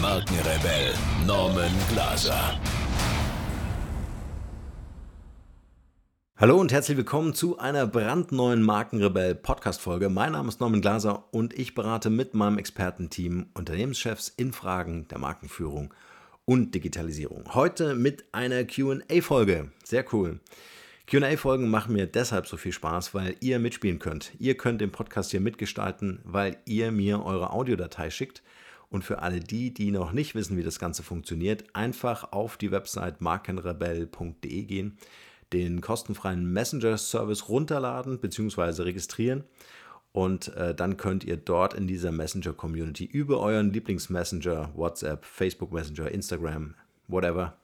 Markenrebell Norman Glaser. Hallo und herzlich willkommen zu einer brandneuen Markenrebell Podcast Folge. Mein Name ist Norman Glaser und ich berate mit meinem Expertenteam Unternehmenschefs in Fragen der Markenführung und Digitalisierung. Heute mit einer Q&A Folge. Sehr cool. QA-Folgen machen mir deshalb so viel Spaß, weil ihr mitspielen könnt. Ihr könnt den Podcast hier mitgestalten, weil ihr mir eure Audiodatei schickt. Und für alle die, die noch nicht wissen, wie das Ganze funktioniert, einfach auf die Website markenrebell.de gehen, den kostenfreien Messenger-Service runterladen bzw. registrieren. Und äh, dann könnt ihr dort in dieser Messenger-Community über euren Lieblingsmessenger, WhatsApp, Facebook Messenger, Instagram, whatever,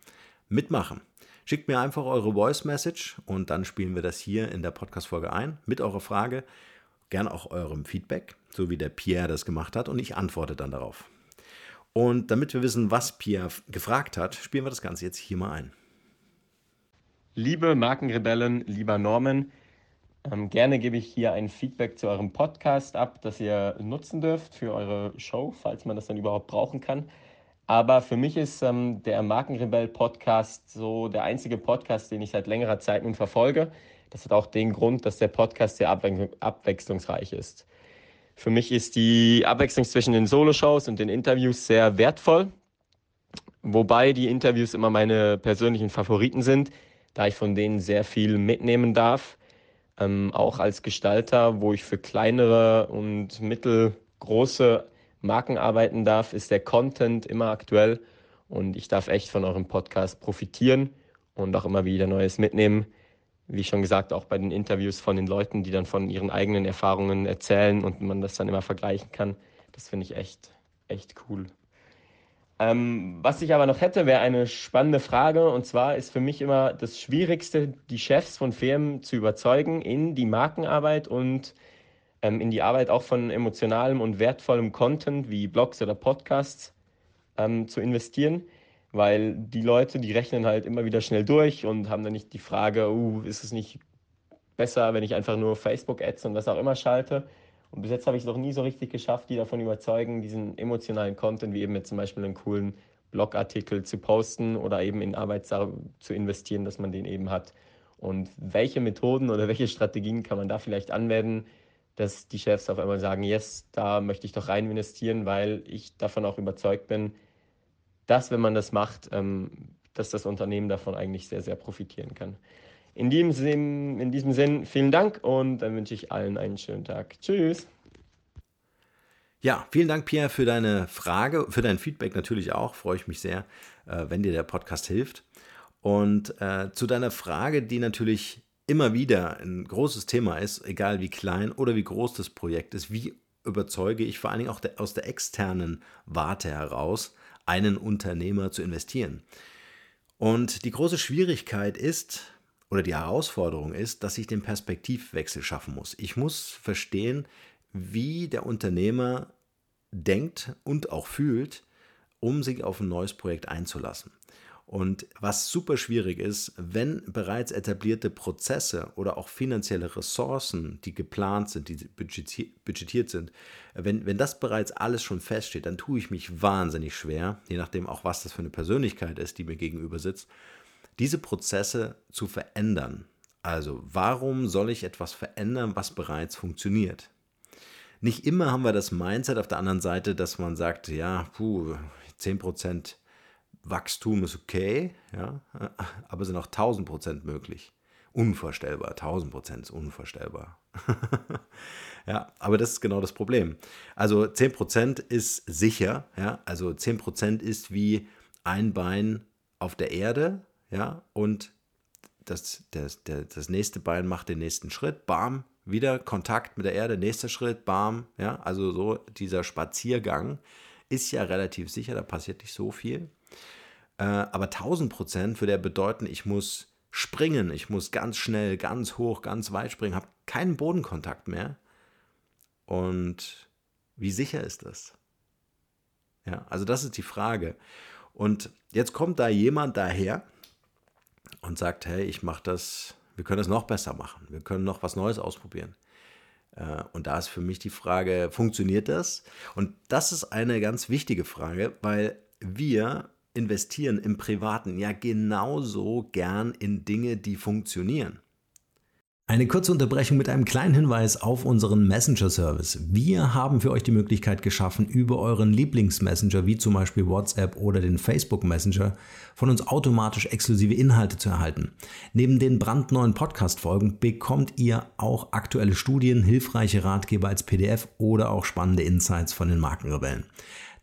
mitmachen. Schickt mir einfach eure Voice Message und dann spielen wir das hier in der Podcast-Folge ein mit eurer Frage, gern auch eurem Feedback, so wie der Pierre das gemacht hat und ich antworte dann darauf. Und damit wir wissen, was Pierre gefragt hat, spielen wir das Ganze jetzt hier mal ein. Liebe Markenrebellen, lieber Norman, ähm, gerne gebe ich hier ein Feedback zu eurem Podcast ab, das ihr nutzen dürft für eure Show, falls man das dann überhaupt brauchen kann. Aber für mich ist ähm, der Markenrebell-Podcast so der einzige Podcast, den ich seit längerer Zeit nun verfolge. Das hat auch den Grund, dass der Podcast sehr abwe abwechslungsreich ist. Für mich ist die Abwechslung zwischen den Solo-Shows und den Interviews sehr wertvoll, wobei die Interviews immer meine persönlichen Favoriten sind, da ich von denen sehr viel mitnehmen darf. Ähm, auch als Gestalter, wo ich für kleinere und mittelgroße Marken arbeiten darf, ist der Content immer aktuell und ich darf echt von eurem Podcast profitieren und auch immer wieder Neues mitnehmen. Wie schon gesagt, auch bei den Interviews von den Leuten, die dann von ihren eigenen Erfahrungen erzählen und man das dann immer vergleichen kann. Das finde ich echt, echt cool. Ähm, was ich aber noch hätte, wäre eine spannende Frage. Und zwar ist für mich immer das Schwierigste, die Chefs von Firmen zu überzeugen in die Markenarbeit und ähm, in die Arbeit auch von emotionalem und wertvollem Content wie Blogs oder Podcasts ähm, zu investieren, weil die Leute, die rechnen halt immer wieder schnell durch und haben dann nicht die Frage, uh, ist es nicht besser, wenn ich einfach nur Facebook-Ads und was auch immer schalte. Und bis jetzt habe ich es noch nie so richtig geschafft, die davon überzeugen, diesen emotionalen Content, wie eben mit zum Beispiel einen coolen Blogartikel zu posten oder eben in Arbeit zu investieren, dass man den eben hat. Und welche Methoden oder welche Strategien kann man da vielleicht anwenden, dass die Chefs auf einmal sagen, yes, da möchte ich doch rein investieren, weil ich davon auch überzeugt bin, dass wenn man das macht, ähm, dass das Unternehmen davon eigentlich sehr, sehr profitieren kann. In diesem Sinn, in diesem Sinn vielen Dank und dann wünsche ich allen einen schönen Tag. Tschüss. Ja, vielen Dank, Pierre, für deine Frage, für dein Feedback natürlich auch. Freue ich mich sehr, äh, wenn dir der Podcast hilft. Und äh, zu deiner Frage, die natürlich immer wieder ein großes Thema ist, egal wie klein oder wie groß das Projekt ist, wie überzeuge ich vor allen Dingen auch der, aus der externen Warte heraus, einen Unternehmer zu investieren. Und die große Schwierigkeit ist, oder die Herausforderung ist, dass ich den Perspektivwechsel schaffen muss. Ich muss verstehen, wie der Unternehmer denkt und auch fühlt, um sich auf ein neues Projekt einzulassen. Und was super schwierig ist, wenn bereits etablierte Prozesse oder auch finanzielle Ressourcen, die geplant sind, die budgetiert sind, wenn, wenn das bereits alles schon feststeht, dann tue ich mich wahnsinnig schwer, je nachdem auch, was das für eine Persönlichkeit ist, die mir gegenüber sitzt, diese Prozesse zu verändern. Also warum soll ich etwas verändern, was bereits funktioniert? Nicht immer haben wir das Mindset auf der anderen Seite, dass man sagt, ja, puh, 10% Wachstum ist okay, ja, aber sind auch 1000 Prozent möglich. Unvorstellbar, 1000 Prozent ist unvorstellbar. ja, aber das ist genau das Problem. Also 10 Prozent ist sicher, ja, also 10 Prozent ist wie ein Bein auf der Erde, ja, und das, das, das, das nächste Bein macht den nächsten Schritt, bam, wieder Kontakt mit der Erde, nächster Schritt, bam, ja, also so dieser Spaziergang ist ja relativ sicher, da passiert nicht so viel. Äh, aber 1000 Prozent würde ja bedeuten, ich muss springen, ich muss ganz schnell, ganz hoch, ganz weit springen, habe keinen Bodenkontakt mehr. Und wie sicher ist das? Ja, also das ist die Frage. Und jetzt kommt da jemand daher und sagt, hey, ich mache das, wir können das noch besser machen, wir können noch was Neues ausprobieren. Äh, und da ist für mich die Frage, funktioniert das? Und das ist eine ganz wichtige Frage, weil wir investieren im Privaten ja genauso gern in Dinge, die funktionieren. Eine kurze Unterbrechung mit einem kleinen Hinweis auf unseren Messenger-Service. Wir haben für euch die Möglichkeit geschaffen, über euren Lieblingsmessenger wie zum Beispiel WhatsApp oder den Facebook Messenger von uns automatisch exklusive Inhalte zu erhalten. Neben den brandneuen Podcast-Folgen bekommt ihr auch aktuelle Studien, hilfreiche Ratgeber als PDF oder auch spannende Insights von den Markenrebellen.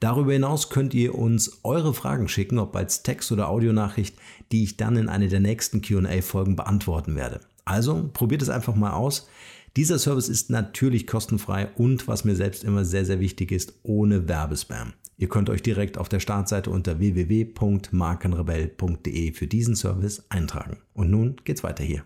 Darüber hinaus könnt ihr uns eure Fragen schicken, ob als Text- oder Audionachricht, die ich dann in einer der nächsten QA-Folgen beantworten werde. Also probiert es einfach mal aus. Dieser Service ist natürlich kostenfrei und was mir selbst immer sehr, sehr wichtig ist, ohne Werbespam. Ihr könnt euch direkt auf der Startseite unter www.markenrebell.de für diesen Service eintragen. Und nun geht's weiter hier.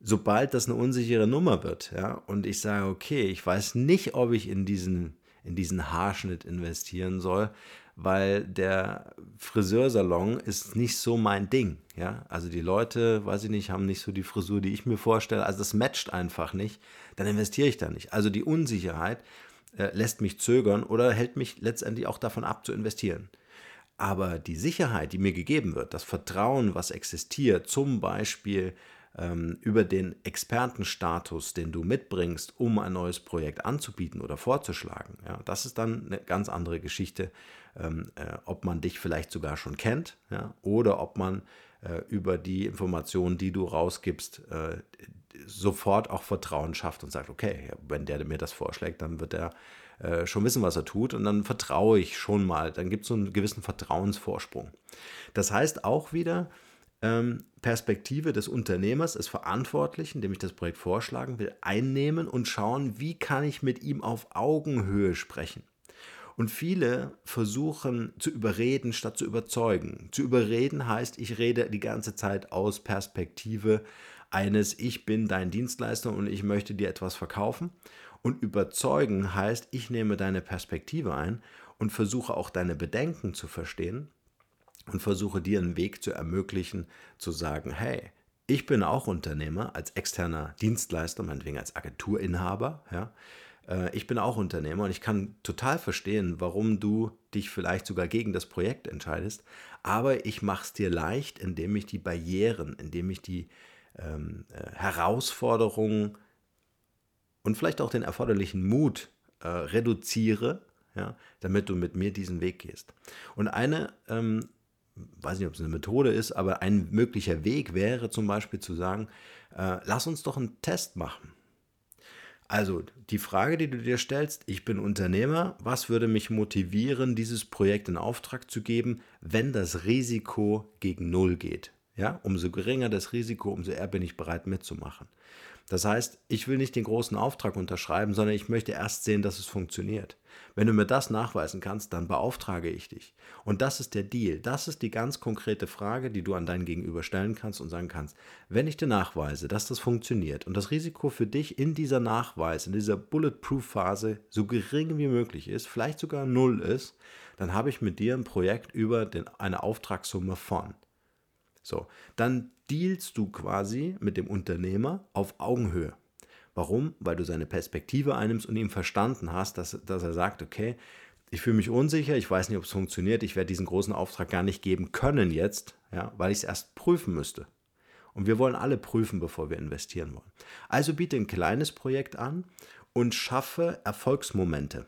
Sobald das eine unsichere Nummer wird, ja, und ich sage, okay, ich weiß nicht, ob ich in diesen, in diesen Haarschnitt investieren soll, weil der Friseursalon ist nicht so mein Ding. Ja? Also die Leute, weiß ich nicht, haben nicht so die Frisur, die ich mir vorstelle. Also das matcht einfach nicht. Dann investiere ich da nicht. Also die Unsicherheit äh, lässt mich zögern oder hält mich letztendlich auch davon ab zu investieren. Aber die Sicherheit, die mir gegeben wird, das Vertrauen, was existiert, zum Beispiel ähm, über den Expertenstatus, den du mitbringst, um ein neues Projekt anzubieten oder vorzuschlagen, ja, das ist dann eine ganz andere Geschichte, ähm, äh, ob man dich vielleicht sogar schon kennt ja, oder ob man äh, über die Informationen, die du rausgibst, äh, sofort auch Vertrauen schafft und sagt, okay, wenn der mir das vorschlägt, dann wird er äh, schon wissen, was er tut und dann vertraue ich schon mal, dann gibt es so einen gewissen Vertrauensvorsprung. Das heißt auch wieder, Perspektive des Unternehmers, des Verantwortlichen, dem ich das Projekt vorschlagen will, einnehmen und schauen, wie kann ich mit ihm auf Augenhöhe sprechen. Und viele versuchen zu überreden statt zu überzeugen. Zu überreden heißt, ich rede die ganze Zeit aus Perspektive eines, ich bin dein Dienstleister und ich möchte dir etwas verkaufen. Und überzeugen heißt, ich nehme deine Perspektive ein und versuche auch deine Bedenken zu verstehen und versuche dir einen Weg zu ermöglichen, zu sagen, hey, ich bin auch Unternehmer als externer Dienstleister, meinetwegen als Agenturinhaber, ja, äh, ich bin auch Unternehmer und ich kann total verstehen, warum du dich vielleicht sogar gegen das Projekt entscheidest. Aber ich mache es dir leicht, indem ich die Barrieren, indem ich die ähm, äh, Herausforderungen und vielleicht auch den erforderlichen Mut äh, reduziere, ja, damit du mit mir diesen Weg gehst. Und eine, ähm, weiß nicht, ob es eine Methode ist, aber ein möglicher Weg wäre zum Beispiel zu sagen, äh, lass uns doch einen Test machen. Also die Frage, die du dir stellst, ich bin Unternehmer, was würde mich motivieren, dieses Projekt in Auftrag zu geben, wenn das Risiko gegen Null geht? Ja, umso geringer das Risiko, umso eher bin ich bereit mitzumachen. Das heißt, ich will nicht den großen Auftrag unterschreiben, sondern ich möchte erst sehen, dass es funktioniert. Wenn du mir das nachweisen kannst, dann beauftrage ich dich. Und das ist der Deal. Das ist die ganz konkrete Frage, die du an deinen Gegenüber stellen kannst und sagen kannst, wenn ich dir nachweise, dass das funktioniert und das Risiko für dich in dieser Nachweis, in dieser Bulletproof-Phase so gering wie möglich ist, vielleicht sogar null ist, dann habe ich mit dir ein Projekt über den, eine Auftragssumme von. So, dann dealst du quasi mit dem Unternehmer auf Augenhöhe. Warum? Weil du seine Perspektive einnimmst und ihm verstanden hast, dass, dass er sagt, okay, ich fühle mich unsicher, ich weiß nicht, ob es funktioniert, ich werde diesen großen Auftrag gar nicht geben können jetzt, ja, weil ich es erst prüfen müsste. Und wir wollen alle prüfen, bevor wir investieren wollen. Also biete ein kleines Projekt an und schaffe Erfolgsmomente.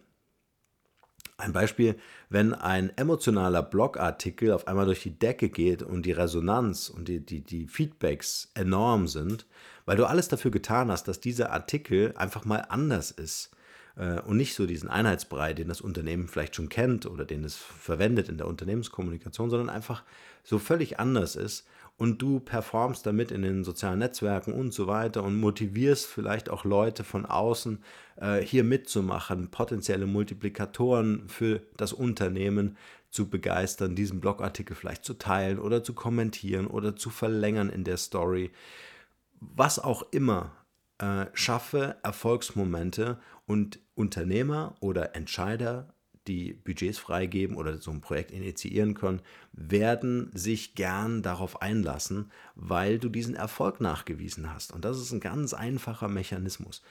Ein Beispiel, wenn ein emotionaler Blogartikel auf einmal durch die Decke geht und die Resonanz und die, die, die Feedbacks enorm sind, weil du alles dafür getan hast, dass dieser Artikel einfach mal anders ist, äh, und nicht so diesen Einheitsbrei, den das Unternehmen vielleicht schon kennt oder den es verwendet in der Unternehmenskommunikation, sondern einfach so völlig anders ist und du performst damit in den sozialen Netzwerken und so weiter und motivierst vielleicht auch Leute von außen äh, hier mitzumachen, potenzielle Multiplikatoren für das Unternehmen zu begeistern, diesen Blogartikel vielleicht zu teilen oder zu kommentieren oder zu verlängern in der Story. Was auch immer, äh, schaffe Erfolgsmomente und Unternehmer oder Entscheider die Budgets freigeben oder so ein Projekt initiieren können, werden sich gern darauf einlassen, weil du diesen Erfolg nachgewiesen hast. Und das ist ein ganz einfacher Mechanismus.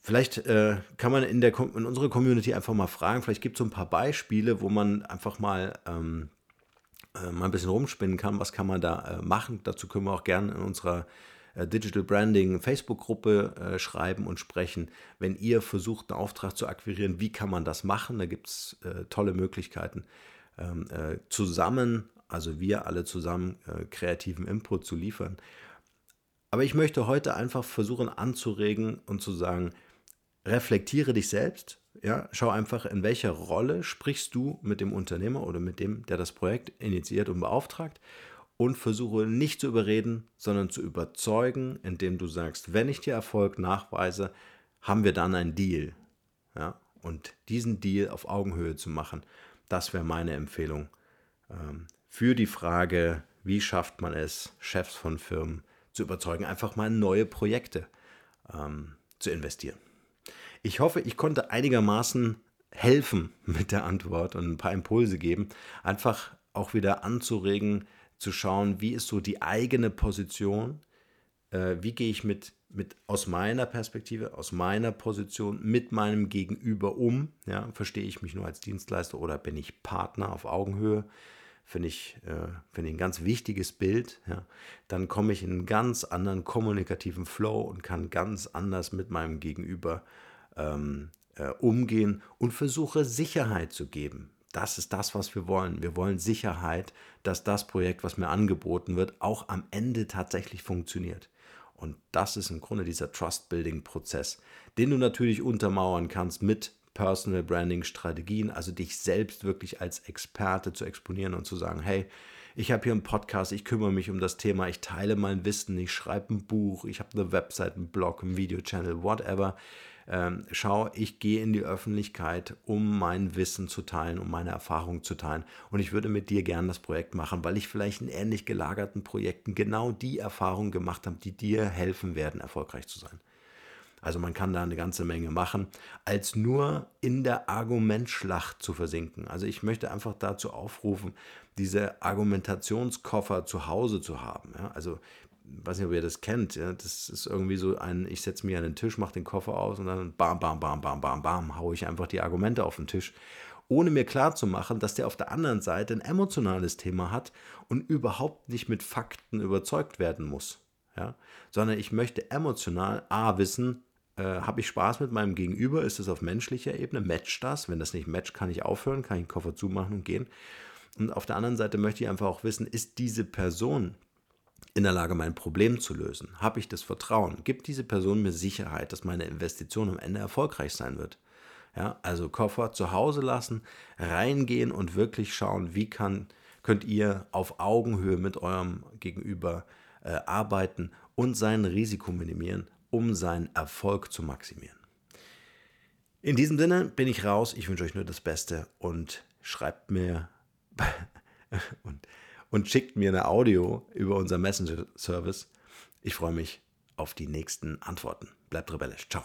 Vielleicht äh, kann man in, der, in unserer Community einfach mal fragen, vielleicht gibt es so ein paar Beispiele, wo man einfach mal, ähm, äh, mal ein bisschen rumspinnen kann, was kann man da äh, machen. Dazu können wir auch gerne in unserer Digital Branding Facebook-Gruppe äh, schreiben und sprechen. Wenn ihr versucht, einen Auftrag zu akquirieren, wie kann man das machen? Da gibt es äh, tolle Möglichkeiten, ähm, äh, zusammen, also wir alle zusammen, äh, kreativen Input zu liefern. Aber ich möchte heute einfach versuchen anzuregen und zu sagen, reflektiere dich selbst. Ja, schau einfach, in welcher Rolle sprichst du mit dem Unternehmer oder mit dem, der das Projekt initiiert und beauftragt und versuche nicht zu überreden, sondern zu überzeugen, indem du sagst, wenn ich dir Erfolg nachweise, haben wir dann einen Deal. Ja? Und diesen Deal auf Augenhöhe zu machen, das wäre meine Empfehlung ähm, für die Frage, wie schafft man es, Chefs von Firmen zu überzeugen, einfach mal in neue Projekte ähm, zu investieren. Ich hoffe, ich konnte einigermaßen helfen mit der Antwort und ein paar Impulse geben, einfach auch wieder anzuregen, zu schauen, wie ist so die eigene Position, äh, wie gehe ich mit, mit aus meiner Perspektive, aus meiner Position mit meinem Gegenüber um, ja, verstehe ich mich nur als Dienstleister oder bin ich Partner auf Augenhöhe, finde ich, äh, find ich ein ganz wichtiges Bild, ja. dann komme ich in einen ganz anderen kommunikativen Flow und kann ganz anders mit meinem Gegenüber ähm, äh, umgehen und versuche Sicherheit zu geben das ist das, was wir wollen. Wir wollen Sicherheit, dass das Projekt, was mir angeboten wird, auch am Ende tatsächlich funktioniert. Und das ist im Grunde dieser Trust-Building-Prozess, den du natürlich untermauern kannst mit Personal Branding Strategien, also dich selbst wirklich als Experte zu exponieren und zu sagen, hey, ich habe hier einen Podcast, ich kümmere mich um das Thema, ich teile mein Wissen, ich schreibe ein Buch, ich habe eine Website, einen Blog, einen Videochannel, whatever ähm, schau, ich gehe in die Öffentlichkeit, um mein Wissen zu teilen, um meine Erfahrungen zu teilen. Und ich würde mit dir gerne das Projekt machen, weil ich vielleicht in ähnlich gelagerten Projekten genau die Erfahrungen gemacht habe, die dir helfen werden, erfolgreich zu sein. Also man kann da eine ganze Menge machen, als nur in der Argumentschlacht zu versinken. Also ich möchte einfach dazu aufrufen, diese Argumentationskoffer zu Hause zu haben. Ja? Also weiß nicht, ob ihr das kennt, ja, das ist irgendwie so ein, ich setze mich an den Tisch, mache den Koffer aus und dann bam, bam, bam, bam, bam, bam, haue ich einfach die Argumente auf den Tisch, ohne mir klarzumachen, dass der auf der anderen Seite ein emotionales Thema hat und überhaupt nicht mit Fakten überzeugt werden muss. Ja? Sondern ich möchte emotional A wissen, äh, habe ich Spaß mit meinem Gegenüber, ist es auf menschlicher Ebene, matcht das? Wenn das nicht matcht, kann ich aufhören, kann ich den Koffer zumachen und gehen. Und auf der anderen Seite möchte ich einfach auch wissen, ist diese Person, in der Lage, mein Problem zu lösen? Habe ich das Vertrauen? Gibt diese Person mir Sicherheit, dass meine Investition am Ende erfolgreich sein wird? Ja, also Koffer zu Hause lassen, reingehen und wirklich schauen, wie kann, könnt ihr auf Augenhöhe mit eurem Gegenüber äh, arbeiten und sein Risiko minimieren, um seinen Erfolg zu maximieren. In diesem Sinne bin ich raus. Ich wünsche euch nur das Beste und schreibt mir und und schickt mir eine Audio über unser Messenger-Service. Ich freue mich auf die nächsten Antworten. Bleibt rebellisch. Ciao.